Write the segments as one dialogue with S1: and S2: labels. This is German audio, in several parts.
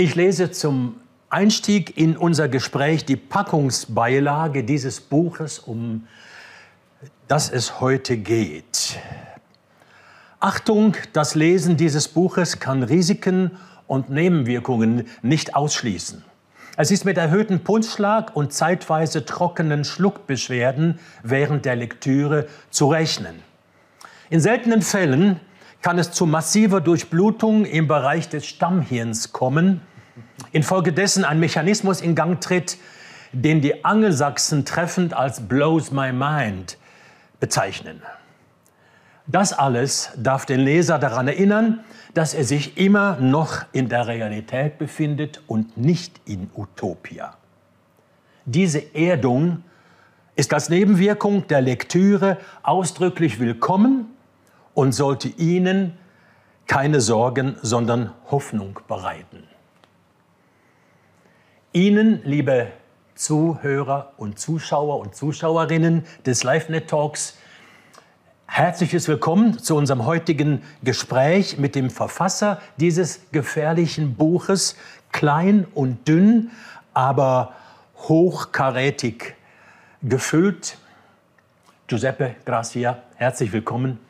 S1: Ich lese zum Einstieg in unser Gespräch die Packungsbeilage dieses Buches, um das es heute geht. Achtung, das Lesen dieses Buches kann Risiken und Nebenwirkungen nicht ausschließen. Es ist mit erhöhtem Pulsschlag und zeitweise trockenen Schluckbeschwerden während der Lektüre zu rechnen. In seltenen Fällen kann es zu massiver Durchblutung im Bereich des Stammhirns kommen, infolgedessen ein Mechanismus in Gang tritt, den die Angelsachsen treffend als blows my mind bezeichnen. Das alles darf den Leser daran erinnern, dass er sich immer noch in der Realität befindet und nicht in Utopia. Diese Erdung ist als Nebenwirkung der Lektüre ausdrücklich willkommen und sollte Ihnen keine Sorgen, sondern Hoffnung bereiten. Ihnen, liebe Zuhörer und Zuschauer und Zuschauerinnen des LiveNet Talks, Herzliches Willkommen zu unserem heutigen Gespräch mit dem Verfasser dieses gefährlichen Buches, klein und dünn, aber hochkarätig gefüllt. Giuseppe Gracia, herzlich willkommen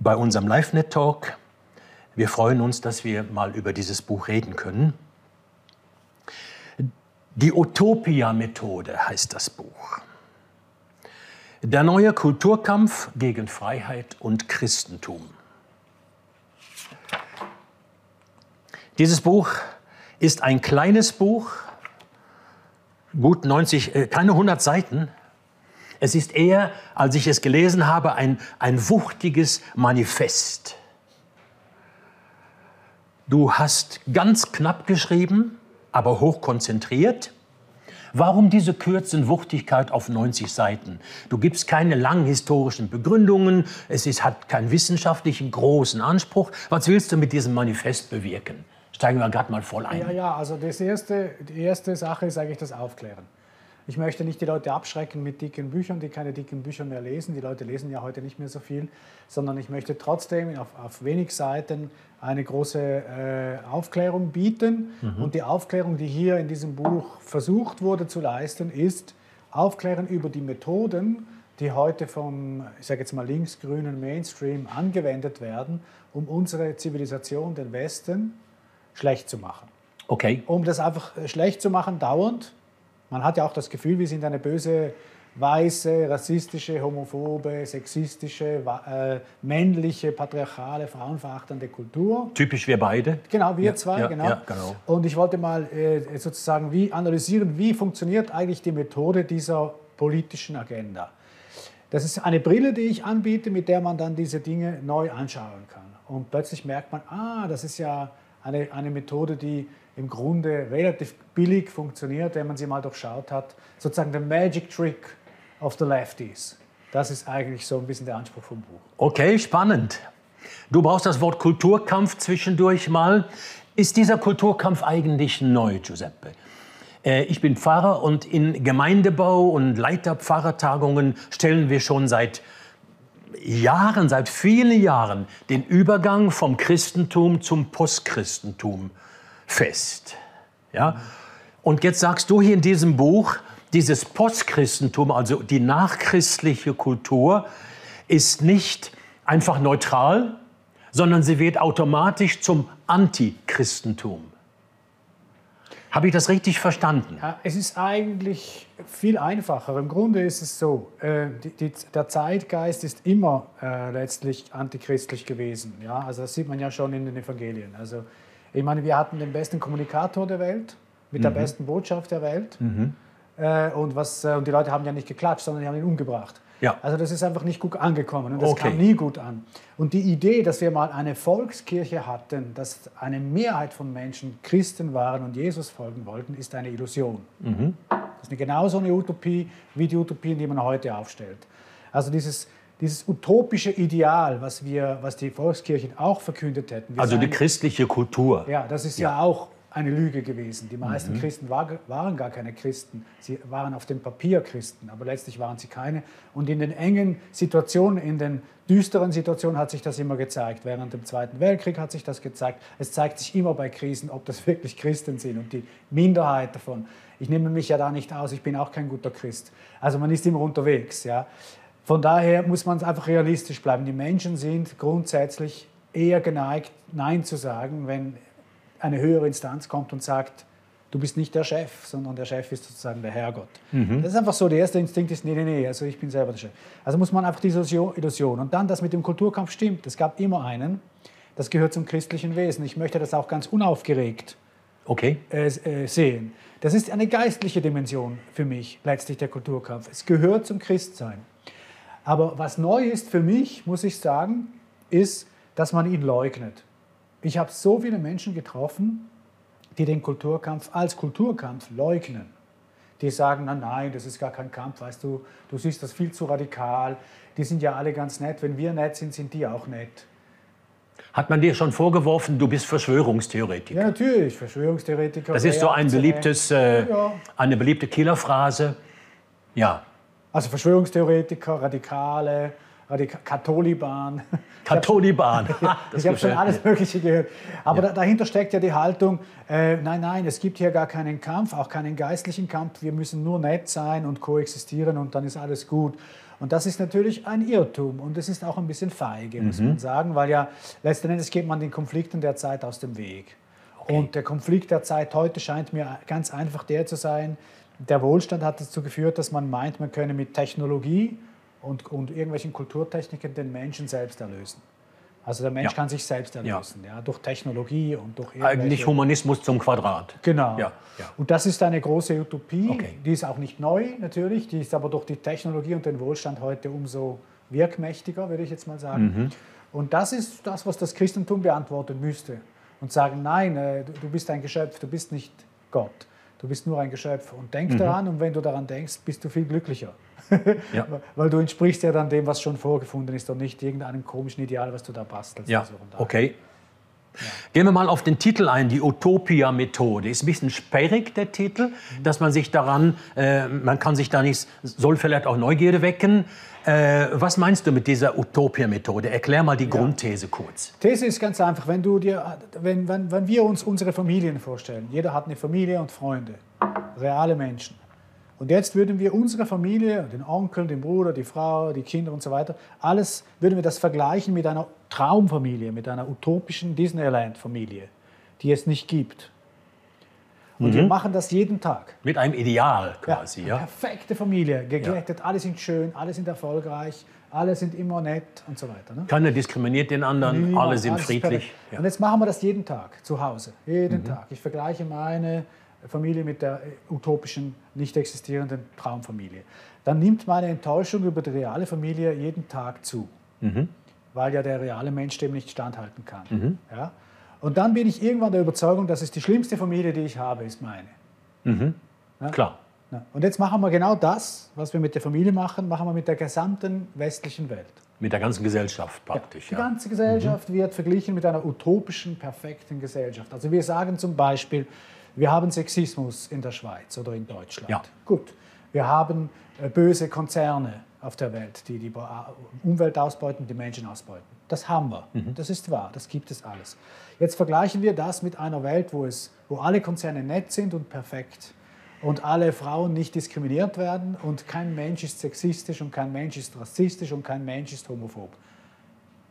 S1: bei unserem LiveNet Talk. Wir freuen uns, dass wir mal über dieses Buch reden können. Die Utopia-Methode heißt das Buch. Der neue Kulturkampf gegen Freiheit und Christentum. Dieses Buch ist ein kleines Buch, gut 90, äh, keine 100 Seiten. Es ist eher, als ich es gelesen habe, ein, ein wuchtiges Manifest. Du hast ganz knapp geschrieben, aber hoch konzentriert. Warum diese Kürze Wuchtigkeit auf 90 Seiten? Du gibst keine langen historischen Begründungen, es ist, hat keinen wissenschaftlichen großen Anspruch. Was willst du mit diesem Manifest bewirken? Steigen wir gerade mal voll ein.
S2: Ja, ja, also das erste, die erste Sache ist eigentlich das Aufklären. Ich möchte nicht die Leute abschrecken mit dicken Büchern, die keine dicken Bücher mehr lesen. Die Leute lesen ja heute nicht mehr so viel, sondern ich möchte trotzdem auf, auf wenig Seiten eine große äh, Aufklärung bieten. Mhm. Und die Aufklärung, die hier in diesem Buch versucht wurde zu leisten, ist Aufklären über die Methoden, die heute vom, ich sage jetzt mal linksgrünen Mainstream angewendet werden, um unsere Zivilisation, den Westen, schlecht zu machen.
S1: Okay.
S2: Um das einfach schlecht zu machen, dauernd, man hat ja auch das Gefühl, wir sind eine böse, weiße, rassistische, homophobe, sexistische, äh, männliche, patriarchale, frauenverachtende Kultur.
S1: Typisch wir beide.
S2: Genau, wir ja, zwei, ja, genau. Ja, genau. Und ich wollte mal äh, sozusagen wie analysieren, wie funktioniert eigentlich die Methode dieser politischen Agenda. Das ist eine Brille, die ich anbiete, mit der man dann diese Dinge neu anschauen kann. Und plötzlich merkt man, ah, das ist ja eine, eine Methode, die im Grunde relativ billig funktioniert, wenn man sie mal durchschaut hat. Sozusagen der Magic Trick of the Lefties. Das ist eigentlich so ein bisschen der Anspruch vom Buch.
S1: Okay, spannend. Du brauchst das Wort Kulturkampf zwischendurch mal. Ist dieser Kulturkampf eigentlich neu, Giuseppe? Äh, ich bin Pfarrer und in Gemeindebau und Leiterpfarrertagungen stellen wir schon seit Jahren, seit vielen Jahren den Übergang vom Christentum zum Postchristentum fest. Ja? Und jetzt sagst du hier in diesem Buch, dieses Postchristentum, also die nachchristliche Kultur, ist nicht einfach neutral, sondern sie wird automatisch zum Antichristentum. Habe ich das richtig verstanden?
S2: Es ist eigentlich viel einfacher. Im Grunde ist es so, äh, die, die, der Zeitgeist ist immer äh, letztlich antichristlich gewesen. Ja? Also das sieht man ja schon in den Evangelien. Also ich meine, wir hatten den besten Kommunikator der Welt mit mhm. der besten Botschaft der Welt. Mhm. Äh, und, was, äh, und die Leute haben ja nicht geklatscht, sondern die haben ihn umgebracht. Ja. Also das ist einfach nicht gut angekommen und das okay. kam nie gut an. Und die Idee, dass wir mal eine Volkskirche hatten, dass eine Mehrheit von Menschen Christen waren und Jesus folgen wollten, ist eine Illusion. Mhm. Das ist genauso eine Utopie wie die Utopien, die man heute aufstellt. Also dieses, dieses utopische Ideal, was, wir, was die Volkskirchen auch verkündet hätten.
S1: also die christliche Kultur.
S2: Ja, das ist ja, ja auch eine Lüge gewesen. Die meisten mhm. Christen war, waren gar keine Christen. Sie waren auf dem Papier Christen, aber letztlich waren sie keine. Und in den engen Situationen, in den düsteren Situationen hat sich das immer gezeigt. Während dem Zweiten Weltkrieg hat sich das gezeigt. Es zeigt sich immer bei Krisen, ob das wirklich Christen sind und die Minderheit davon. Ich nehme mich ja da nicht aus, ich bin auch kein guter Christ. Also man ist immer unterwegs. Ja. Von daher muss man einfach realistisch bleiben. Die Menschen sind grundsätzlich eher geneigt, Nein zu sagen, wenn eine höhere Instanz kommt und sagt, du bist nicht der Chef, sondern der Chef ist sozusagen der Herrgott. Mhm. Das ist einfach so, der erste Instinkt ist, nee, nee, nee, also ich bin selber der Chef. Also muss man einfach diese Illusion. Und dann, das mit dem Kulturkampf stimmt, es gab immer einen, das gehört zum christlichen Wesen. Ich möchte das auch ganz unaufgeregt okay. äh, äh, sehen. Das ist eine geistliche Dimension für mich, letztlich der Kulturkampf. Es gehört zum Christsein. Aber was neu ist für mich, muss ich sagen, ist, dass man ihn leugnet. Ich habe so viele Menschen getroffen, die den Kulturkampf als Kulturkampf leugnen. Die sagen, na nein, das ist gar kein Kampf, weißt du, du siehst das viel zu radikal. Die sind ja alle ganz nett. Wenn wir nett sind, sind die auch nett.
S1: Hat man dir schon vorgeworfen, du bist Verschwörungstheoretiker?
S2: Ja, natürlich, Verschwörungstheoretiker.
S1: Das ist so ein beliebtes, äh, ja. eine beliebte Killerphrase. Ja.
S2: Also Verschwörungstheoretiker, Radikale, Radika Katholiban.
S1: Katholiban.
S2: ich habe schon alles Mögliche gehört. Aber ja. dahinter steckt ja die Haltung, äh, nein, nein, es gibt hier gar keinen Kampf, auch keinen geistlichen Kampf. Wir müssen nur nett sein und koexistieren und dann ist alles gut. Und das ist natürlich ein Irrtum und es ist auch ein bisschen feige, muss mhm. man sagen, weil ja letzten Endes geht man den Konflikten der Zeit aus dem Weg. Okay. Und der Konflikt der Zeit heute scheint mir ganz einfach der zu sein, der Wohlstand hat dazu geführt, dass man meint, man könne mit Technologie und, und irgendwelchen Kulturtechniken den Menschen selbst erlösen. Also der Mensch ja. kann sich selbst erlösen, ja. ja. durch Technologie und durch
S1: Eigentlich Humanismus zum Quadrat.
S2: Genau. Ja. Und das ist eine große Utopie, okay. die ist auch nicht neu natürlich, die ist aber durch die Technologie und den Wohlstand heute umso wirkmächtiger, würde ich jetzt mal sagen. Mhm. Und das ist das, was das Christentum beantworten müsste. Und sagen, nein, äh, du bist ein Geschöpf, du bist nicht Gott, du bist nur ein Geschöpf. Und denk mhm. daran, und wenn du daran denkst, bist du viel glücklicher ja. Weil du entsprichst ja dann dem, was schon vorgefunden ist und nicht irgendeinem komischen Ideal, was du da bastelst.
S1: Ja, also okay. Gehen wir mal auf den Titel ein, die Utopia-Methode. Ist ein bisschen sperrig, der Titel, mhm. dass man sich daran, äh, man kann sich da nicht, soll vielleicht auch Neugierde wecken. Äh, was meinst du mit dieser Utopia-Methode? Erklär mal die ja. Grundthese kurz.
S2: These ist ganz einfach, wenn, du dir, wenn, wenn, wenn wir uns unsere Familien vorstellen, jeder hat eine Familie und Freunde, reale Menschen. Und jetzt würden wir unsere Familie, den Onkel, den Bruder, die Frau, die Kinder und so weiter, alles würden wir das vergleichen mit einer Traumfamilie, mit einer utopischen Disneyland-Familie, die es nicht gibt. Und mhm. wir machen das jeden Tag.
S1: Mit einem Ideal quasi, ja?
S2: ja? Perfekte Familie, geglättet, ja. alle sind schön, alle sind erfolgreich, alle sind immer nett und so weiter. Ne?
S1: Keiner diskriminiert den anderen, Niemand, alle sind friedlich.
S2: Ja. Und jetzt machen wir das jeden Tag, zu Hause, jeden mhm. Tag. Ich vergleiche meine Familie mit der utopischen, nicht existierenden Traumfamilie. Dann nimmt meine Enttäuschung über die reale Familie jeden Tag zu, mhm. Weil ja der reale Mensch dem nicht standhalten kann. Mhm. Ja? Und dann bin ich irgendwann der Überzeugung, dass es die schlimmste Familie, die ich habe, ist meine.
S1: Mhm. Ja? Klar.
S2: Und jetzt machen wir genau das, was wir mit der Familie machen, machen wir mit der gesamten westlichen Welt.
S1: Mit der ganzen Gesellschaft praktisch.
S2: Ja, die ganze Gesellschaft mhm. wird verglichen mit einer utopischen, perfekten Gesellschaft. Also wir sagen zum Beispiel, wir haben Sexismus in der Schweiz oder in Deutschland. Ja. Gut. Wir haben äh, böse Konzerne auf der Welt, die die Umwelt ausbeuten, die Menschen ausbeuten. Das haben wir. Mhm. Das ist wahr. Das gibt es alles. Jetzt vergleichen wir das mit einer Welt, wo, es, wo alle Konzerne nett sind und perfekt und alle Frauen nicht diskriminiert werden und kein Mensch ist sexistisch und kein Mensch ist rassistisch und kein Mensch ist homophob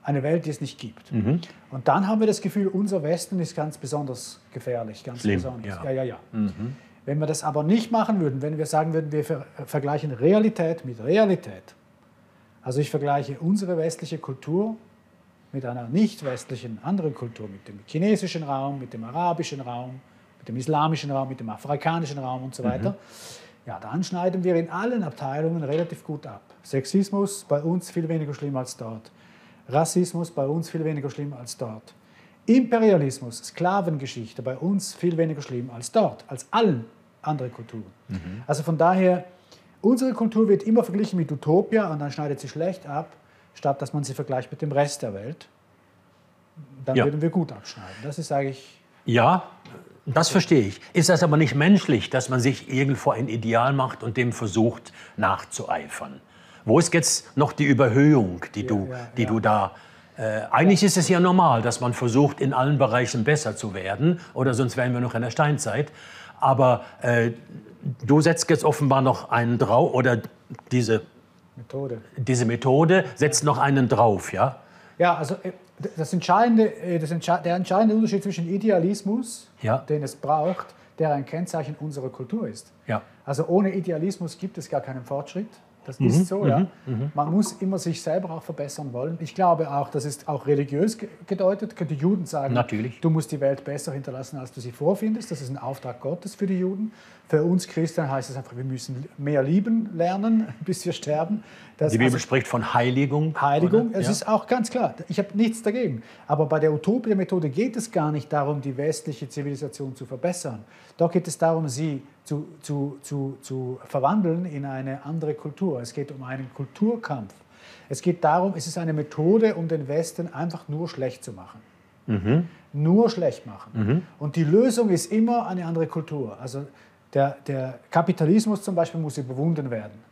S2: eine Welt, die es nicht gibt. Mhm. Und dann haben wir das Gefühl, unser Westen ist ganz besonders gefährlich, ganz
S1: Schlimm,
S2: besonders.
S1: Ja,
S2: ja, ja. ja. Mhm. Wenn wir das aber nicht machen würden, wenn wir sagen würden, wir ver vergleichen Realität mit Realität, also ich vergleiche unsere westliche Kultur mit einer nicht westlichen anderen Kultur, mit dem chinesischen Raum, mit dem arabischen Raum, mit dem islamischen Raum, mit dem afrikanischen Raum und so mhm. weiter, mhm. ja, dann schneiden wir in allen Abteilungen relativ gut ab. Sexismus bei uns viel weniger schlimm als dort. Rassismus bei uns viel weniger schlimm als dort. Imperialismus, Sklavengeschichte bei uns viel weniger schlimm als dort, als allen anderen Kulturen. Mhm. Also von daher, unsere Kultur wird immer verglichen mit Utopia und dann schneidet sie schlecht ab, statt dass man sie vergleicht mit dem Rest der Welt. Dann ja. würden wir gut abschneiden. Das ist eigentlich.
S1: Ja, Das verstehe ich. Ist das aber nicht menschlich, dass man sich irgendwo ein Ideal macht und dem versucht nachzueifern? Wo ist jetzt noch die Überhöhung, die du,
S2: ja,
S1: die
S2: ja.
S1: du da äh, eigentlich ist es ja normal, dass man versucht, in allen Bereichen besser zu werden, oder sonst wären wir noch in der Steinzeit. Aber äh, du setzt jetzt offenbar noch einen drauf, oder diese,
S2: Methode.
S1: diese Methode setzt noch einen drauf, ja?
S2: Ja, also äh, das entscheidende, äh, das entsche der entscheidende Unterschied zwischen Idealismus,
S1: Ja.
S2: den es braucht, der ein Kennzeichen unserer Kultur ist.
S1: Ja.
S2: Also ohne Idealismus gibt es gar keinen Fortschritt. Das
S1: Mhm,
S2: ist so, ja. Man muss immer sich selber auch verbessern wollen. Ich glaube auch, das ist auch religiös ge- gedeutet. Die Juden sagen,
S1: Natürlich.
S2: du musst die Welt besser hinterlassen, als du sie vorfindest. Das ist ein Auftrag Gottes für die Juden. Für uns Christen heißt es einfach, wir müssen mehr lieben lernen, bis wir sterben. Das,
S1: Die Bibel
S2: also-
S1: spricht von Heiligung.
S2: Heiligung,
S1: oder?
S2: es
S1: ja.
S2: ist auch ganz klar, ich habe nichts dagegen. Aber bei der Utopia-Methode geht es gar nicht darum, die westliche Zivilisation zu verbessern. Da geht es darum, sie zu, zu, zu, zu verwandeln in eine andere Kultur. Es geht um einen Kulturkampf. Es geht darum, es ist eine Methode, um den Westen einfach nur schlecht zu machen. Nur schlecht machen. Und die Lösung ist immer eine andere Kultur. Also der, der Kapitalismus zum Beispiel muss überwunden werden.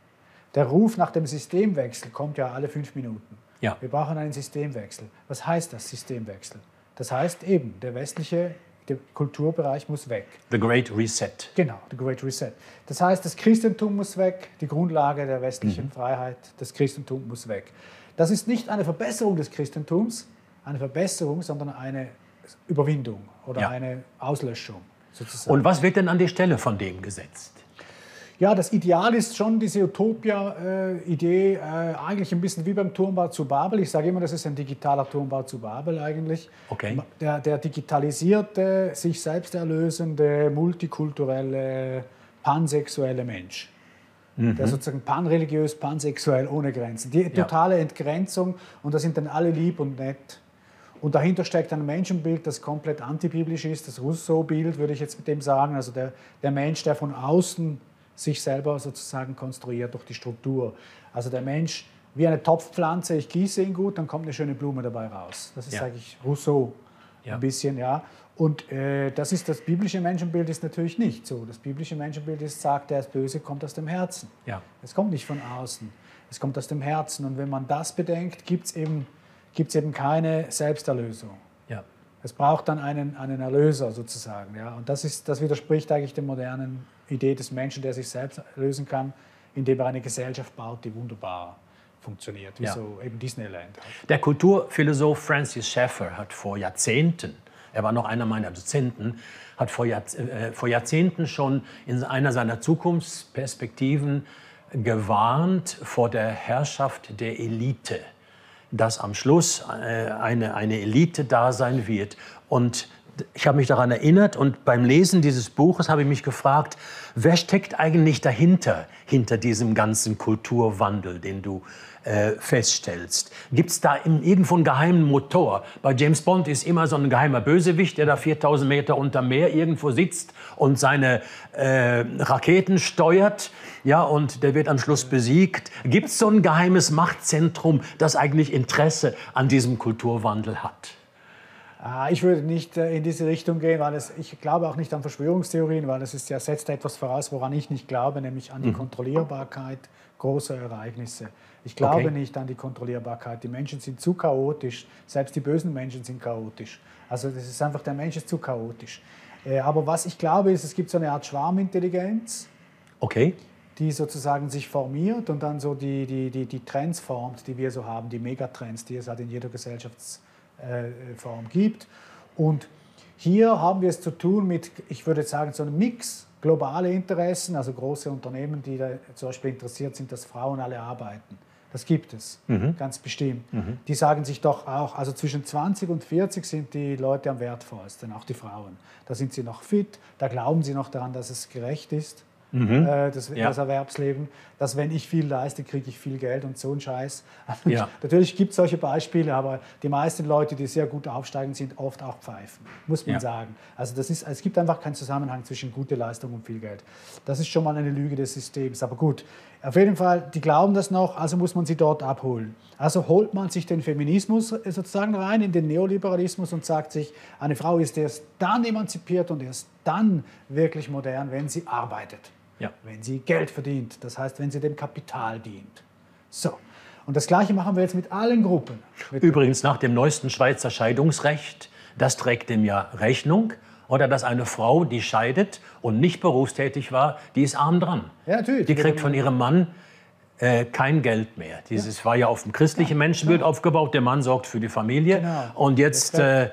S2: Der Ruf nach dem Systemwechsel kommt ja alle fünf Minuten.
S1: Ja.
S2: Wir brauchen einen Systemwechsel. Was heißt das, Systemwechsel? Das heißt eben, der westliche der Kulturbereich muss weg.
S1: The Great Reset.
S2: Genau, the Great Reset. Das heißt, das Christentum muss weg, die Grundlage der westlichen Freiheit, das Christentum muss weg. Das ist nicht eine Verbesserung des Christentums, eine Verbesserung, sondern eine Überwindung oder
S1: Ja.
S2: eine Auslöschung sozusagen.
S1: Und was wird denn an die Stelle von dem gesetzt?
S2: Ja, das Ideal ist schon diese Utopia-Idee, äh, eigentlich ein bisschen wie beim Turmbau zu Babel. Ich sage immer, das ist ein digitaler Turmbau zu Babel eigentlich.
S1: Okay.
S2: Der, der digitalisierte, sich selbst erlösende, multikulturelle, pansexuelle Mensch. Der sozusagen panreligiös, pansexuell, ohne Grenzen. Die totale Entgrenzung und da sind dann alle lieb und nett. Und dahinter steckt ein Menschenbild, das komplett antibiblisch ist, das Rousseau-Bild, würde ich jetzt mit dem sagen. Also der, der Mensch, der von außen sich selber sozusagen konstruiert durch die Struktur. Also der Mensch wie eine Topfpflanze, ich gieße ihn gut, dann kommt eine schöne Blume dabei raus. Das ist,
S1: Ja.
S2: sage ich, Rousseau
S1: Ja.
S2: ein bisschen, ja. Und äh, das ist das biblische Menschenbild ist natürlich nicht so. Das biblische Menschenbild ist, sagt, der ist böse, kommt aus dem Herzen.
S1: Ja.
S2: Es kommt nicht von außen, es kommt aus dem Herzen. Und wenn man das bedenkt, gibt es eben, gibt's eben keine Selbsterlösung.
S1: Ja.
S2: Es braucht dann einen, einen Erlöser sozusagen. Ja? Und das, ist, das widerspricht eigentlich der modernen Idee des Menschen, der sich selbst lösen kann, indem er eine Gesellschaft baut, die wunderbar funktioniert, wie
S1: Ja.
S2: so eben Disneyland. Halt.
S1: Der Kulturphilosoph Francis Schaeffer hat vor Jahrzehnten, er war noch einer meiner Dozenten, hat vor, Jahrz äh, vor Jahrzehnten schon in einer seiner Zukunftsperspektiven gewarnt vor der Herrschaft der Elite, dass am Schluss äh, eine, eine Elite da sein wird. Und ich habe mich daran erinnert und beim Lesen dieses Buches habe ich mich gefragt, wer steckt eigentlich dahinter, hinter diesem ganzen Kulturwandel, den du äh, feststellst? Gibt es da irgendwo einen geheimen Motor? Bei James Bond ist immer so ein geheimer Bösewicht, der da 4000 Meter unter Meer irgendwo sitzt und seine äh, Raketen steuert. Ja, und der wird am Schluss besiegt. Gibt es so ein geheimes Machtzentrum, das eigentlich Interesse an diesem Kulturwandel hat?
S2: Ah, Ich würde nicht äh, in diese Richtung gehen, weil es, ich glaube auch nicht an Verschwörungstheorien, weil es ist ja, setzt etwas voraus, woran ich nicht glaube, nämlich an die Kontrollierbarkeit großer Ereignisse. Ich glaube
S1: Okay.
S2: nicht an die Kontrollierbarkeit. Die Menschen sind zu chaotisch, selbst die bösen Menschen sind chaotisch. Also das ist einfach, der Mensch ist zu chaotisch. Äh, Aber was ich glaube, ist, es gibt so eine Art Schwarmintelligenz,
S1: Okay.
S2: die sozusagen sich formiert und dann so die, die, die, die Trends formt, die wir so haben, die Megatrends, die es halt in jeder Gesellschaftsform gibt. Und hier haben wir es zu tun mit, ich würde sagen, so einem Mix globale Interessen, also große Unternehmen, die da zum Beispiel interessiert sind, dass Frauen alle arbeiten. Das gibt es, ganz bestimmt. Die sagen sich doch auch, also zwischen 20 und 40 sind die Leute am wertvollsten, auch die Frauen. Da sind sie noch fit, da glauben sie noch daran, dass es gerecht ist äh, das,
S1: Ja.
S2: das Erwerbsleben, dass wenn ich viel leiste, kriege ich viel Geld und so ein Scheiß.
S1: Ja.
S2: Natürlich gibt es solche Beispiele, aber die meisten Leute, die sehr gut aufsteigen, sind oft auch Pfeifen, muss man
S1: Ja.
S2: sagen. Also das ist, es gibt einfach keinen Zusammenhang zwischen gute Leistung und viel Geld. Das ist schon mal eine Lüge des Systems. Aber gut, auf jeden Fall, die glauben das noch, also muss man sie dort abholen. Also holt man sich den Feminismus sozusagen rein, in den Neoliberalismus und sagt sich, eine Frau ist erst dann emanzipiert und erst dann wirklich modern, wenn sie arbeitet,
S1: Ja.
S2: wenn sie Geld verdient, das heißt, wenn sie dem Kapital dient. So. Und das Gleiche machen wir jetzt mit allen Gruppen. Mit
S1: Übrigens nach dem neuesten Schweizer Scheidungsrecht, das trägt dem ja Rechnung. Oder dass eine Frau, die scheidet und nicht berufstätig war, die ist arm dran.
S2: Ja, natürlich.
S1: Die kriegt von ihrem Mann äh, kein Geld mehr. Dieses war ja auf dem christlichen Menschenbild aufgebaut. Der Mann sorgt für die Familie.
S2: Genau.
S1: Und jetzt, äh, äh,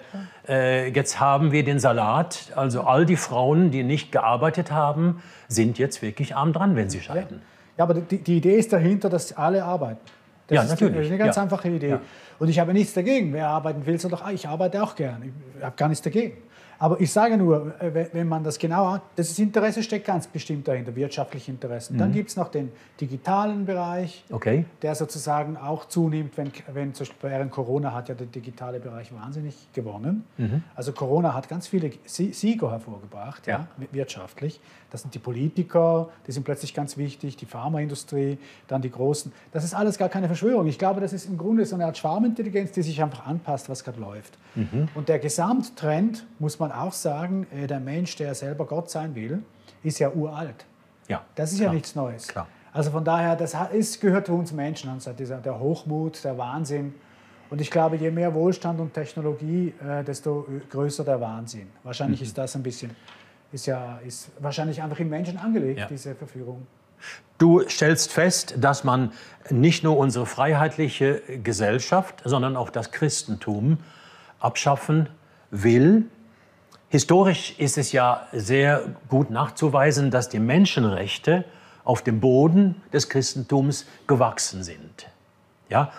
S1: jetzt haben wir den Salat. Also all die Frauen, die nicht gearbeitet haben, sind jetzt wirklich arm dran, wenn sie scheiden.
S2: Ja, aber die, die Idee ist dahinter, dass alle arbeiten. Das
S1: Ja,
S2: ist
S1: natürlich.
S2: Das ist eine ganz
S1: Ja.
S2: einfache Idee.
S1: Ja.
S2: Und ich habe nichts dagegen. Wer arbeiten will, soll doch, ich arbeite auch gern. Ich habe gar nichts dagegen. Aber ich sage nur, äh, wenn- man das genau hat, das Interesse steckt ganz bestimmt dahinter, wirtschaftliche Interessen.
S1: Mhm.
S2: Dann gibt es noch den digitalen Bereich,
S1: Okay?
S2: der sozusagen auch zunimmt, wenn, wenn zum Beispiel während Corona hat ja der digitale Bereich wahnsinnig gewonnen. Also Corona hat ganz viele Sie- Sieger hervorgebracht, ja.
S1: Ja.
S2: wirtschaftlich. Das sind die Politiker, die sind plötzlich ganz wichtig, die Pharmaindustrie, dann die Großen. Das ist alles gar keine Verschwörung. Ich glaube, das ist im Grunde so eine Art Schwarmintelligenz, die sich einfach anpasst, was gerade läuft. Und der Gesamttrend, muss man auch sagen, äh, der Mensch, der selber Gott sein will, ist ja uralt.
S1: Ja.
S2: Das ist ja
S1: klar.
S2: nichts Neues.
S1: Klar.
S2: Also von daher, das ist, gehört zu uns Menschen, also dieser, der Hochmut, der Wahnsinn. Und ich glaube, je mehr Wohlstand und Technologie, äh, desto äh, größer der Wahnsinn. Wahrscheinlich ist das ein bisschen, ist ja, ist wahrscheinlich einfach im Menschen angelegt,
S1: Ja.
S2: diese Verführung.
S1: Du stellst fest, dass man nicht nur unsere freiheitliche Gesellschaft, sondern auch das Christentum abschaffen will. Historisch ist es ja sehr gut nachzuweisen, dass die Menschenrechte auf dem Boden des Christentums gewachsen sind. Ja,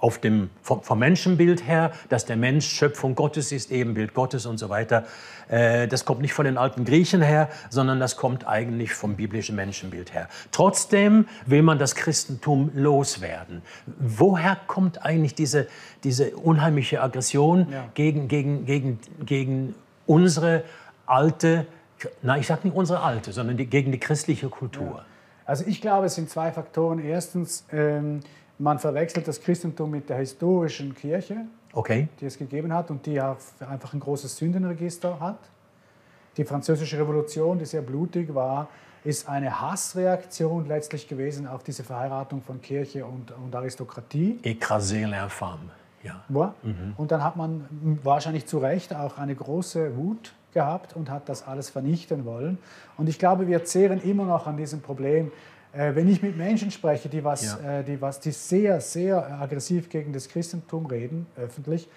S1: auf dem, vom, vom Menschenbild her, dass der Mensch Schöpfung Gottes ist, Ebenbild Gottes und so weiter. Äh, das kommt nicht von den alten Griechen her, sondern das kommt eigentlich vom biblischen Menschenbild her. Trotzdem will man das Christentum loswerden. Woher kommt eigentlich diese, diese unheimliche Aggression
S2: Ja.
S1: gegen, gegen, gegen, gegen unsere alte, na ich sage nicht unsere alte, sondern die, gegen die christliche Kultur?
S2: Also ich glaube, es sind zwei Faktoren. Erstens, ähm, man verwechselt das Christentum mit der historischen Kirche.
S1: Okay?
S2: die es gegeben hat und die ja einfach ein großes Sündenregister hat. Die Französische Revolution, die sehr blutig war, ist eine Hassreaktion letztlich gewesen auf diese Verheiratung von Kirche und, und Aristokratie.
S1: Écraser l'infâme. Ja.
S2: Ja. Und dann hat man wahrscheinlich zu Recht auch eine große Wut gehabt und hat das alles vernichten wollen. Und ich glaube, wir zehren immer noch an diesem Problem. Äh, wenn ich mit Menschen spreche, die, was,
S1: Ja.
S2: äh, die, was, die sehr, sehr aggressiv gegen das Christentum reden, öffentlich,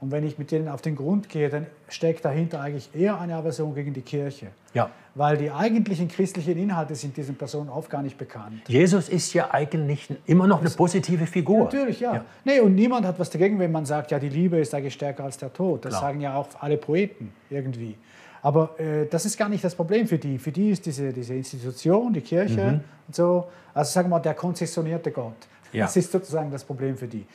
S2: und wenn ich mit denen auf den Grund gehe, dann steckt dahinter eigentlich eher eine Aversion gegen die Kirche.
S1: Ja.
S2: Weil die eigentlichen christlichen Inhalte sind diesen Personen oft gar nicht bekannt.
S1: Jesus ist ja eigentlich immer noch eine positive Figur.
S2: Natürlich, ja. Nee, und niemand hat was dagegen, wenn man sagt, ja, die Liebe ist eigentlich stärker als der Tod. Das
S1: Klar.
S2: sagen ja auch alle Poeten irgendwie. Aber äh, das ist gar nicht das Problem für die. Für die ist diese, diese Institution, die Kirche und so, also sagen wir mal, der konzessionierte Gott.
S1: Ja.
S2: Das ist sozusagen das Problem für die.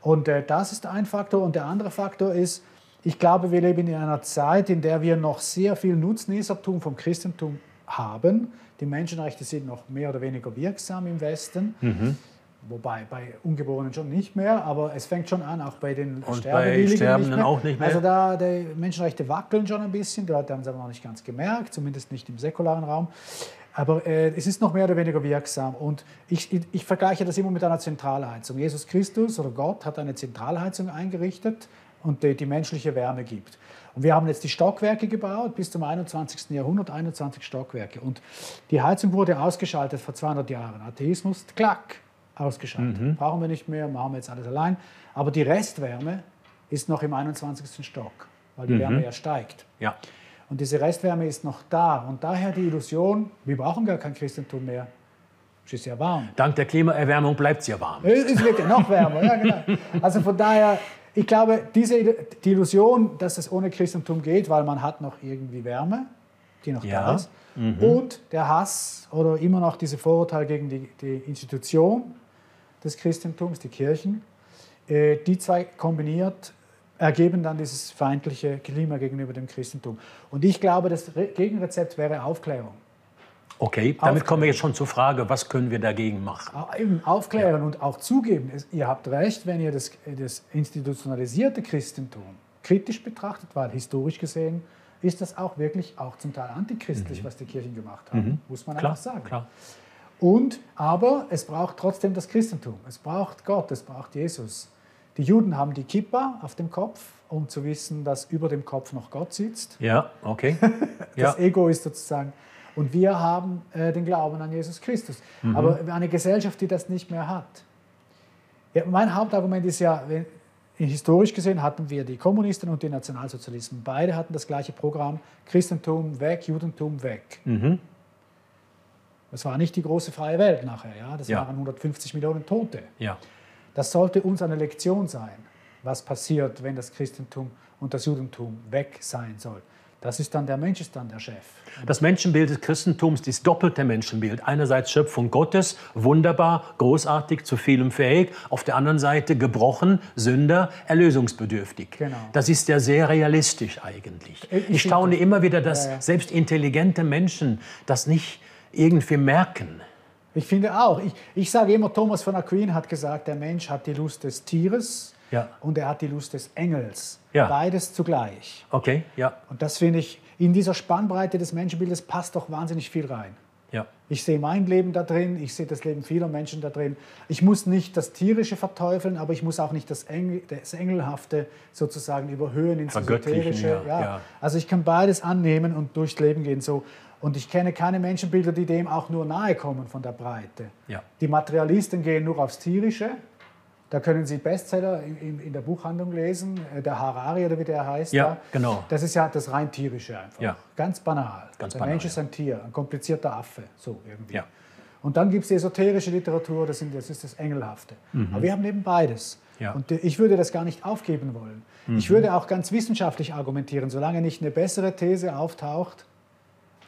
S2: Und äh, das ist ein Faktor. Und der andere Faktor ist, ich glaube, wir leben in einer Zeit, in der wir noch sehr viel Nutznießertum vom Christentum haben. Die Menschenrechte sind noch mehr oder weniger wirksam im Westen. Wobei bei Ungeborenen schon nicht mehr, aber es fängt schon an, auch bei den
S1: Und
S2: Sterbewilligen
S1: bei Sterbenden auch nicht mehr?
S2: Also da die Menschenrechte wackeln schon ein bisschen, die Leute haben es aber noch nicht ganz gemerkt, zumindest nicht im säkularen Raum. Aber äh, es ist noch mehr oder weniger wirksam. Und ich, ich, ich vergleiche das immer mit einer Zentralheizung. Jesus Christus oder Gott hat eine Zentralheizung eingerichtet und die, die menschliche Wärme gibt. Und wir haben jetzt die Stockwerke gebaut, bis zum 21. Jahrhundert 21 Stockwerke. Und die Heizung wurde ausgeschaltet vor 200 Jahren. Atheismus, klack, ausgeschaltet. Brauchen wir nicht mehr, machen wir jetzt alles allein. Aber die Restwärme ist noch im 21. Stock, weil die Wärme ja steigt.
S1: Ja.
S2: Und diese Restwärme ist noch da. Und daher die Illusion, wir brauchen gar kein Christentum mehr. Es ist ja warm.
S1: Dank der Klimaerwärmung bleibt es ja warm.
S2: Es es wird ja noch wärmer, ja genau. Also von daher, ich glaube, diese, die Illusion, dass es ohne Christentum geht, weil man hat noch irgendwie Wärme, die noch da
S1: Ja.
S2: ist, und der Hass oder immer noch diese Vorurteile gegen die, die Institution des Christentums, die Kirchen, äh, die zwei kombiniert ergeben dann dieses feindliche Klima gegenüber dem Christentum. Und ich glaube, das Re Gegenrezept wäre Aufklärung.
S1: Okay, damit kommen wir jetzt schon zur Frage, was können wir dagegen machen?
S2: Eben aufklären und auch zugeben. Ihr habt recht, wenn ihr das, das institutionalisierte Christentum kritisch betrachtet, weil historisch gesehen ist das auch wirklich auch zum Teil antichristlich, was die Kirchen gemacht haben, muss man
S1: Klar,
S2: einfach sagen.
S1: klar.
S2: Und, aber es braucht trotzdem das Christentum. Es braucht Gott, es braucht Jesus. Die Juden haben die Kippa auf dem Kopf, um zu wissen, dass über dem Kopf noch Gott sitzt.
S1: Ja, okay.
S2: Das
S1: ja.
S2: Ego ist sozusagen. Und wir haben äh, den Glauben an Jesus Christus. Aber eine Gesellschaft, die das nicht mehr hat. Ja, mein Hauptargument ist ja, wenn, historisch gesehen hatten wir die Kommunisten und die Nationalsozialisten. Beide hatten das gleiche Programm: Christentum weg, Judentum weg. Das war nicht die große freie Welt nachher. Ja? Das
S1: Ja.
S2: waren 150 Millionen Tote.
S1: ja.
S2: Das sollte uns eine Lektion sein, was passiert, wenn das Christentum und das Judentum weg sein soll. Das ist dann der Mensch ist dann der Chef.
S1: Das Menschenbild des Christentums ist doppelte Menschenbild. Einerseits Schöpfung Gottes, wunderbar, großartig, zu vielem fähig. Auf der anderen Seite gebrochen, Sünder, erlösungsbedürftig.
S2: Genau.
S1: Das ist ja sehr realistisch eigentlich.
S2: Ich
S1: Ich, staune immer wieder, dass
S2: Ja, ja.
S1: selbst intelligente Menschen das nicht irgendwie merken.
S2: Ich finde auch. Ich, ich sage immer, Thomas von Aquin hat gesagt, der Mensch hat die Lust des Tieres
S1: Ja.
S2: und er hat die Lust des Engels.
S1: Ja.
S2: Beides zugleich.
S1: Okay, ja,
S2: Und das finde ich, in dieser Spannbreite des Menschenbildes passt doch wahnsinnig viel rein.
S1: ja.
S2: Ich sehe mein Leben da drin, ich sehe das Leben vieler Menschen da drin. Ich muss nicht das Tierische verteufeln, aber ich muss auch nicht das, Engel, das Engelhafte sozusagen überhöhen ins Esoterische.
S1: ja, ja.
S2: Also ich kann beides annehmen und durchs Leben gehen so. Und ich kenne keine Menschenbilder, die dem auch nur nahe kommen von der Breite.
S1: Ja.
S2: Die Materialisten gehen nur aufs Tierische. Da können Sie Bestseller in, in, der Buchhandlung lesen, äh, der Harari oder wie der heißt.
S1: Ja,
S2: da.
S1: genau.
S2: Das ist ja das rein tierische einfach.
S1: Ja.
S2: Ganz banal.
S1: Ganz
S2: der
S1: banal,
S2: Mensch ist ein Tier, ein komplizierter Affe, so irgendwie.
S1: Ja.
S2: Und dann gibt es die esoterische Literatur, das, sind, das ist das Engelhafte. Aber wir haben eben beides.
S1: Mhm. Ja. Mhm.
S2: Und äh, ich würde das gar nicht aufgeben wollen. Ich würde auch ganz wissenschaftlich argumentieren, solange nicht eine bessere These auftaucht,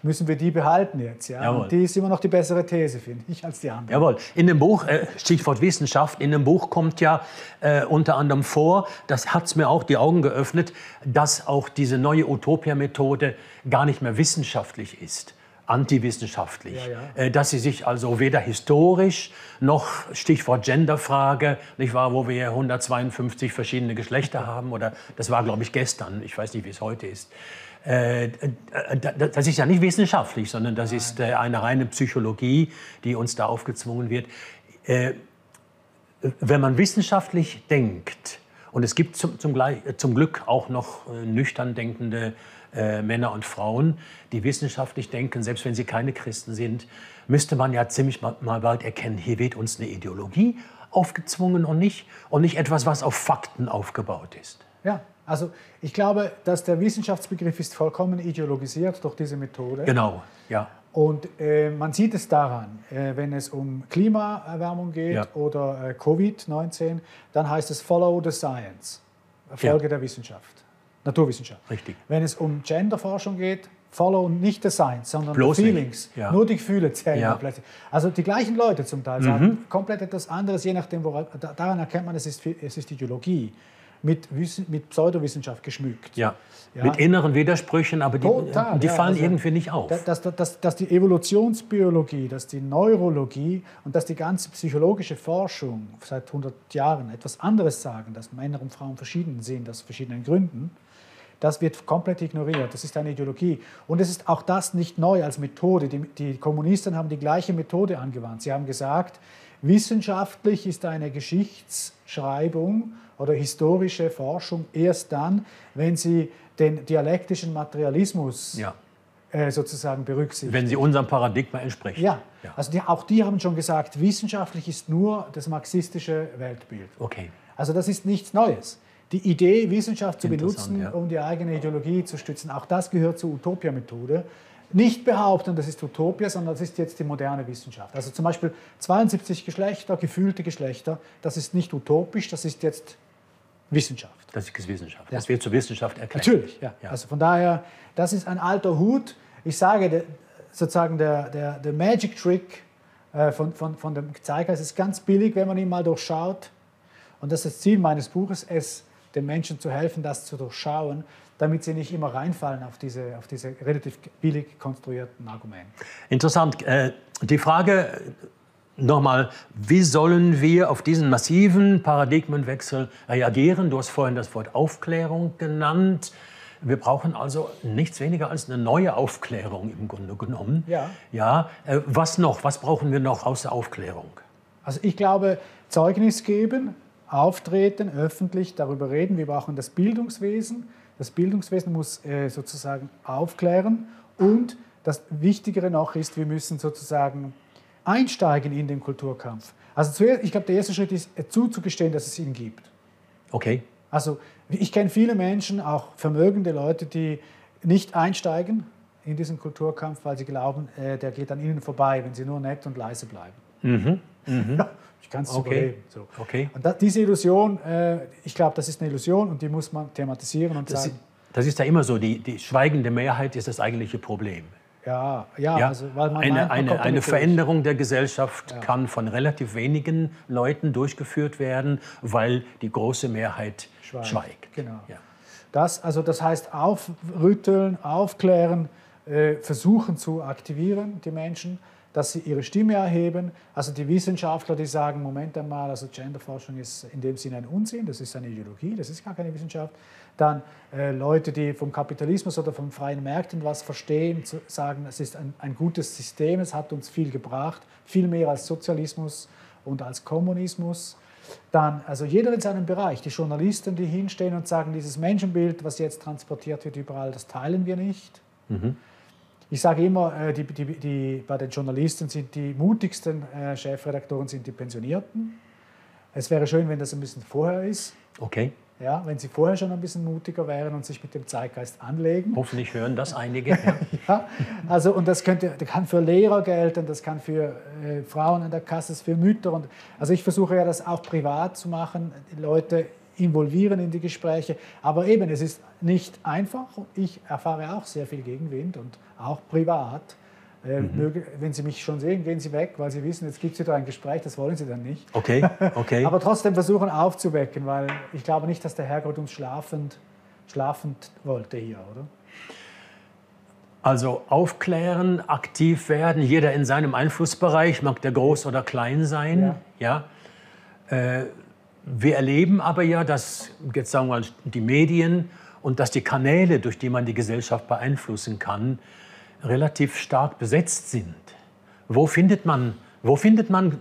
S2: müssen wir die behalten jetzt. Ja?
S1: Jawohl.
S2: Und die ist immer noch die bessere These, finde ich, als die andere.
S1: Jawohl. In dem Buch, äh, Stichwort Wissenschaft, in dem Buch kommt ja äh, unter anderem vor, das hat es mir auch die Augen geöffnet, dass auch diese neue Utopia-Methode gar nicht mehr wissenschaftlich ist. Antiwissenschaftlich.
S2: Ja, ja.
S1: Äh, dass sie sich also weder historisch noch, Stichwort Genderfrage, nicht wahr, wo wir 152 verschiedene Geschlechter haben, oder das war, glaube ich, gestern, ich weiß nicht, wie es heute ist. Äh, äh, da- das ist ja nicht wissenschaftlich, sondern das ist äh, eine reine Psychologie, die uns da aufgezwungen wird. Äh, wenn man wissenschaftlich denkt, und es gibt zum, zum, äh, zum Glück auch noch äh, nüchtern denkende äh, Männer und Frauen, die wissenschaftlich denken, selbst wenn sie keine Christen sind, müsste man ja ziemlich mal, mal bald erkennen, hier wird uns eine Ideologie aufgezwungen und nicht, und nicht etwas, was auf Fakten aufgebaut ist.
S2: Ja, also ich glaube, dass der Wissenschaftsbegriff ist vollkommen ideologisiert durch diese Methode.
S1: Genau, ja.
S2: Und äh, man sieht es daran, äh, wenn es um Klimaerwärmung geht
S1: Ja.
S2: oder äh, Covid-19, dann heißt es Follow the Science, Folge
S1: Ja.
S2: der Wissenschaft, Naturwissenschaft.
S1: Richtig.
S2: Wenn es um Genderforschung geht, Follow nicht the Science, sondern
S1: Bloß
S2: the. Feelings.
S1: Ja.
S2: Nur die Gefühle zählen
S1: Ja.
S2: plötzlich. Also die gleichen Leute zum Teil sagen komplett etwas anderes, je nachdem, woran, da- daran erkennt man, es ist, es ist Ideologie mit, Wissen- mit Pseudowissenschaft geschmückt.
S1: Ja.
S2: Ja.
S1: Mit inneren Widersprüchen, aber die,
S2: Total,
S1: die
S2: ja,
S1: fallen
S2: also-
S1: irgendwie nicht auf.
S2: Dass, dass, dass, dass die Evolutionsbiologie, dass die Neurologie und dass die ganze psychologische Forschung seit 100 Jahren etwas anderes sagen, dass Männer und Frauen verschieden sind aus verschiedenen Gründen, das wird komplett ignoriert. Das ist eine Ideologie. Und es ist auch das nicht neu als Methode. Die, die Kommunisten haben die gleiche Methode angewandt. Sie haben gesagt, wissenschaftlich ist eine Geschichtsschreibung oder historische Forschung erst dann, wenn sie den dialektischen Materialismus
S1: ja.
S2: äh, sozusagen berücksichtigt.
S1: Wenn sie unserem Paradigma entsprechen.
S2: ja,
S1: Ja.
S2: also die, auch die haben schon gesagt, wissenschaftlich ist nur das marxistische Weltbild.
S1: Okay.
S2: Also das ist nichts Neues. Die Idee, Wissenschaft zu benutzen,
S1: ja.
S2: um die eigene Ideologie zu stützen, auch das gehört zur Utopia-Methode. Nicht behaupten, das ist Utopia, sondern das ist jetzt die moderne Wissenschaft. Also zum Beispiel 72 Geschlechter, gefühlte Geschlechter, das ist nicht utopisch, das ist jetzt Wissenschaft.
S1: Das ist Wissenschaft. Das wird zur Wissenschaft erklärt.
S2: Natürlich, ja.
S1: Ja.
S2: Also von daher, das ist ein alter Hut. Ich sage, der, sozusagen der, der, der Magic Trick äh, von, von, von dem Zeitgeist ist ganz billig, wenn man ihn mal durchschaut. Und das ist das Ziel meines Buches, es den Menschen zu helfen, das zu durchschauen, damit sie nicht immer reinfallen auf diese, auf diese relativ billig konstruierten Argumente.
S1: Interessant. Äh, die Frage nochmal, wie sollen wir auf diesen massiven Paradigmenwechsel reagieren? Du hast vorhin das Wort Aufklärung genannt. Wir brauchen also nichts weniger als eine neue Aufklärung im Grunde genommen.
S2: Ja.
S1: Ja. Äh, was noch? Was brauchen wir noch außer Aufklärung?
S2: Also ich glaube, Zeugnis geben, auftreten, öffentlich darüber reden. Wir brauchen das Bildungswesen. Das Bildungswesen muss äh, sozusagen aufklären und das Wichtigere noch ist, wir müssen sozusagen einsteigen in den Kulturkampf. Also zuerst, ich glaube, der erste Schritt ist äh, zuzugestehen, dass es ihn gibt.
S1: Okay.
S2: Also ich kenne viele Menschen, auch vermögende Leute, die nicht einsteigen in diesen Kulturkampf, weil sie glauben, äh, der geht an ihnen vorbei, wenn sie nur nett und leise bleiben.
S1: Mhm. Mhm.
S2: Ja, ich kann es
S1: Okay.
S2: überleben. So.
S1: Okay.
S2: Und da, diese Illusion, äh, ich glaube, das ist eine Illusion und die muss man thematisieren und
S1: Das,
S2: sagen,
S1: ist- das ist ja immer so, die, die schweigende Mehrheit ist das eigentliche Problem.
S2: ja, ja,
S1: Ja,
S2: also, weil man
S1: eine,
S2: meint, man
S1: eine, eine
S2: durch.
S1: Veränderung der Gesellschaft kann von relativ wenigen Leuten durchgeführt werden, weil die große Mehrheit schweigt.
S2: Schweigt, genau.
S1: Ja.
S2: Das, also das heißt aufrütteln, aufklären, äh, versuchen zu aktivieren, die Menschen, dass sie ihre Stimme erheben. Also die Wissenschaftler, die sagen, Moment einmal, also Genderforschung ist in dem Sinne ein Unsinn, das ist eine Ideologie, das ist gar keine Wissenschaft. Dann äh, Leute, die vom Kapitalismus oder von freien Märkten was verstehen, zu, sagen, es ist ein, ein gutes System, es hat uns viel gebracht, viel mehr als Sozialismus und als Kommunismus. Dann, also jeder in seinem Bereich, die Journalisten, die hinstehen und sagen, dieses Menschenbild, was jetzt transportiert wird überall, das teilen wir nicht. Ich sage immer, äh, die, die, die, bei den Journalisten sind die mutigsten äh, Chefredaktoren sind die Pensionierten. Es wäre schön, wenn das ein bisschen vorher ist,
S1: Okay,
S2: ja, wenn sie vorher schon ein bisschen mutiger wären und sich mit dem Zeitgeist anlegen.
S1: hoffentlich hören das einige. Ja.
S2: Ja, also, und das, könnte, das kann für Lehrer gelten, das kann für äh, Frauen an der Kasse, für Mütter. Und, also ich versuche ja das auch privat zu machen, die Leute involvieren in die Gespräche. Aber eben, es ist nicht einfach. Ich erfahre auch sehr viel Gegenwind und auch privat. Äh, möge, wenn Sie mich schon sehen, gehen Sie weg, weil Sie wissen, jetzt gibt es wieder ein Gespräch, das wollen Sie dann nicht.
S1: Okay, okay.
S2: Aber trotzdem versuchen aufzuwecken, weil ich glaube nicht, dass der Herrgott uns schlafend, schlafend wollte hier, oder?
S1: Also aufklären, aktiv werden, jeder in seinem Einflussbereich, mag der groß oder klein sein. Ja. Äh, wir erleben aber ja, dass jetzt sagen wir mal die Medien und dass die Kanäle, durch die man die Gesellschaft beeinflussen kann, relativ stark besetzt sind. Wo findet man, wo findet man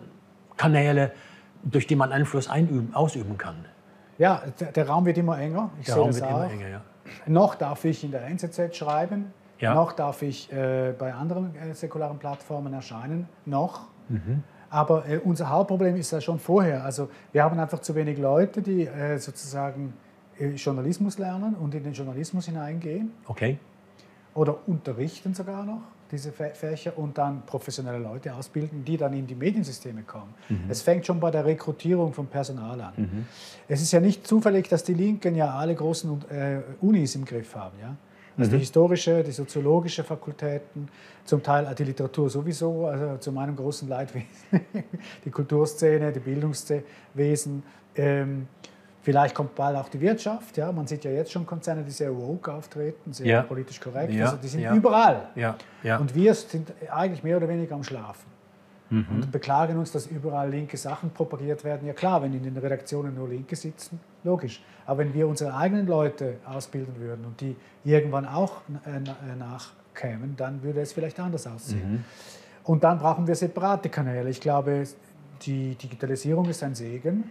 S1: Kanäle, durch die man Einfluss einüben, ausüben kann?
S2: Ja, der, der Raum wird immer enger. Ich
S1: Der Raum wird
S2: auch.
S1: immer enger. Ja.
S2: Noch darf ich in der NZZ schreiben,
S1: Ja.
S2: noch darf ich äh, bei anderen äh, säkularen Plattformen erscheinen, noch.
S1: Mhm.
S2: Aber äh, unser Hauptproblem ist ja schon vorher. Also wir haben einfach zu wenig Leute, die äh, sozusagen äh, Journalismus lernen und in den Journalismus hineingehen
S1: Okay.
S2: oder unterrichten sogar noch diese Fä- Fächer und dann professionelle Leute ausbilden, die dann in die Mediensysteme kommen. Es fängt schon bei der Rekrutierung von Personal an. Es ist ja nicht zufällig, dass die Linken ja alle großen äh, Unis im Griff haben. Ja? Also die historische, die soziologische Fakultäten, zum Teil die Literatur sowieso, also zu meinem großen Leidwesen, die Kulturszene, die Bildungswesen. Ähm, Vielleicht kommt bald auch die Wirtschaft. Ja? Man sieht ja jetzt schon Konzerne, die sehr woke auftreten, sehr
S1: Ja.
S2: politisch korrekt.
S1: Ja,
S2: Also die sind
S1: ja.
S2: überall. Und wir sind eigentlich mehr oder weniger am Schlafen.
S1: Mhm.
S2: Und beklagen uns, dass überall linke Sachen propagiert werden. Ja klar, wenn in den Redaktionen nur Linke sitzen, logisch. Aber wenn wir unsere eigenen Leute ausbilden würden und die irgendwann auch äh, äh, nachkämen, dann würde es vielleicht anders aussehen.
S1: Mhm.
S2: Und dann brauchen wir separate Kanäle. Ich glaube, die Digitalisierung ist ein Segen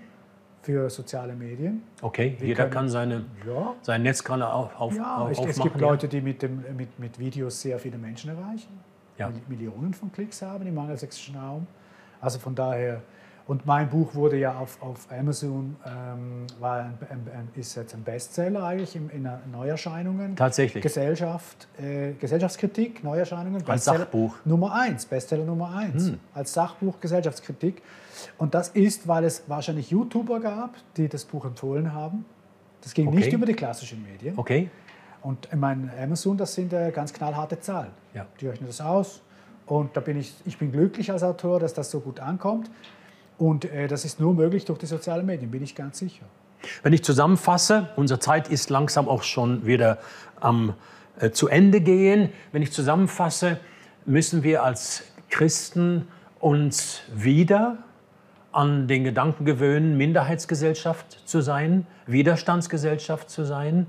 S2: für soziale Medien.
S1: Okay,
S2: Wir
S1: jeder
S2: können-
S1: kann seine,
S2: Ja,
S1: seinen Netzkanal auf, auf,
S2: ja
S1: auf,
S2: es, es
S1: aufmachen.
S2: gibt Leute, die mit, dem, mit, mit Videos sehr viele Menschen erreichen.
S1: Ja.
S2: Mil- Millionen von Klicks haben im angelsächsischen Raum. Also von daher, und mein Buch wurde ja auf, auf Amazon, ähm, war ein, ein, ist jetzt ein Bestseller eigentlich in, in Neuerscheinungen.
S1: Tatsächlich.
S2: Gesellschaft, äh, Gesellschaftskritik, Neuerscheinungen.
S1: Als Sachbuch.
S2: Nummer eins, Bestseller Nummer eins. Als Sachbuch Gesellschaftskritik. Und das ist, weil es wahrscheinlich YouTuber gab, die das Buch empfohlen haben. Das ging
S1: Okay.
S2: nicht über die klassischen Medien.
S1: Okay,
S2: Und ich meine, Amazon, das sind äh, ganz knallharte Zahlen.
S1: Ja.
S2: Die rechnen das aus. Und da bin ich, ich bin glücklich als Autor, dass das so gut ankommt. Und äh, das ist nur möglich durch die sozialen Medien, bin ich ganz sicher.
S1: Wenn ich zusammenfasse, unsere Zeit ist langsam auch schon wieder am äh, zu Ende gehen. Wenn ich zusammenfasse, müssen wir als Christen uns wieder an den Gedanken gewöhnen, Minderheitsgesellschaft zu sein, Widerstandsgesellschaft zu sein.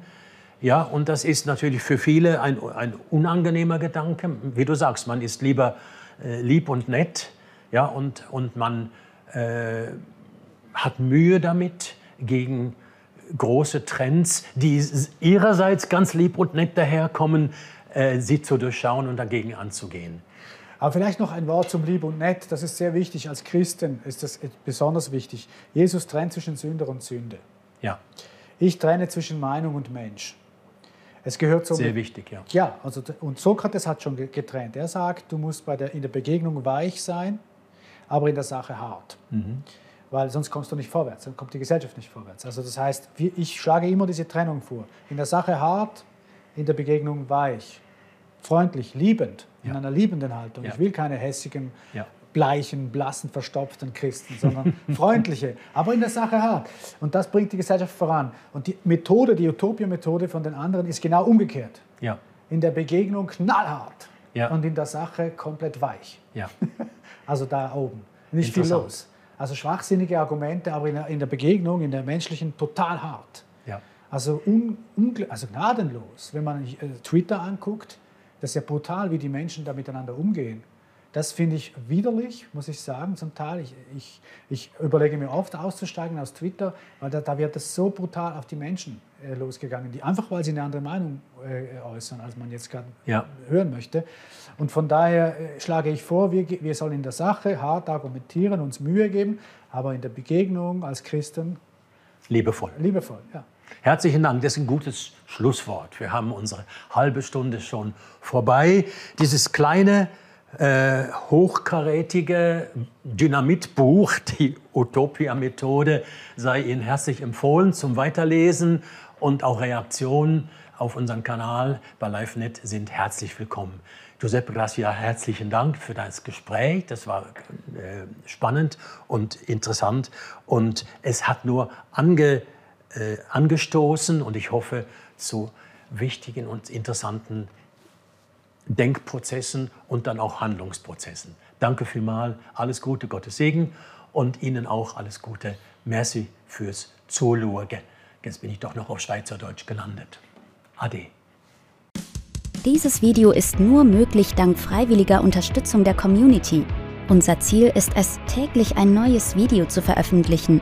S1: Ja, und das ist natürlich für viele ein, ein unangenehmer Gedanke. Wie du sagst, man ist lieber äh, lieb und nett ja, und, und man äh, hat Mühe damit, gegen große Trends, die ihrerseits ganz lieb und nett daherkommen, äh, sie zu durchschauen und dagegen anzugehen.
S2: Aber vielleicht noch ein Wort zum Lieb und Nett. Das ist sehr wichtig. Als Christen ist das besonders wichtig. Jesus trennt zwischen Sünder und Sünde.
S1: Ja.
S2: Ich trenne zwischen Meinung und Mensch. Es gehört so.
S1: Sehr wichtig, ja.
S2: Ja, also, und Sokrates hat schon getrennt. Er sagt, du musst bei der, in der Begegnung weich sein, aber in der Sache hart. Mhm. Weil sonst kommst du nicht vorwärts, dann kommt die Gesellschaft nicht vorwärts. Also das heißt, ich schlage immer diese Trennung vor. In der Sache hart, in der Begegnung weich freundlich, liebend, ja. in einer liebenden Haltung. Ja. Ich will keine hässigen, ja. Bleichen, blassen, verstopften Christen, sondern freundliche, aber in der Sache hart. Und das bringt die Gesellschaft voran. Und die Methode, die Utopia-Methode von den anderen ist genau umgekehrt.
S1: Ja.
S2: In der Begegnung knallhart und in der Sache komplett weich.
S1: Ja.
S2: also da oben. Nicht viel los. Also schwachsinnige Argumente, aber in der, Begegnung, in der menschlichen, total hart.
S1: Ja.
S2: Also, un, also gnadenlos. Wenn man äh, Twitter anguckt, das ist ja brutal, wie die Menschen da miteinander umgehen. Das finde ich widerlich, muss ich sagen, zum Teil. Ich, ich, ich überlege mir oft auszusteigen aus Twitter, weil da, da wird es so brutal auf die Menschen äh, losgegangen, die einfach, weil sie eine andere Meinung äh, äußern, als man jetzt gerade
S1: ja.
S2: hören möchte. Und von daher äh, schlage ich vor, wir, wir sollen in der Sache hart argumentieren, uns Mühe geben, aber in der Begegnung als Christen
S1: liebevoll.
S2: Liebevoll, ja.
S1: Herzlichen Dank, das ist ein gutes Schlusswort. Wir haben unsere halbe Stunde schon vorbei. Dieses kleine, äh, hochkarätige Dynamitbuch, die Utopia-Methode, sei Ihnen herzlich empfohlen zum Weiterlesen und auch Reaktionen auf unseren Kanal bei LiveNet sind herzlich willkommen. Giuseppe Gracia, herzlichen Dank für das Gespräch. Das war äh, spannend und interessant und es hat nur ange äh, angestoßen und ich hoffe zu wichtigen und interessanten Denkprozessen und dann auch Handlungsprozessen. Danke vielmals, alles Gute, Gottes Segen und Ihnen auch alles Gute. Merci fürs Zuschauen. Jetzt bin ich doch noch auf Schweizerdeutsch gelandet. Ade.
S3: Dieses Video ist nur möglich dank freiwilliger Unterstützung der Community. Unser Ziel ist es, täglich ein neues Video zu veröffentlichen.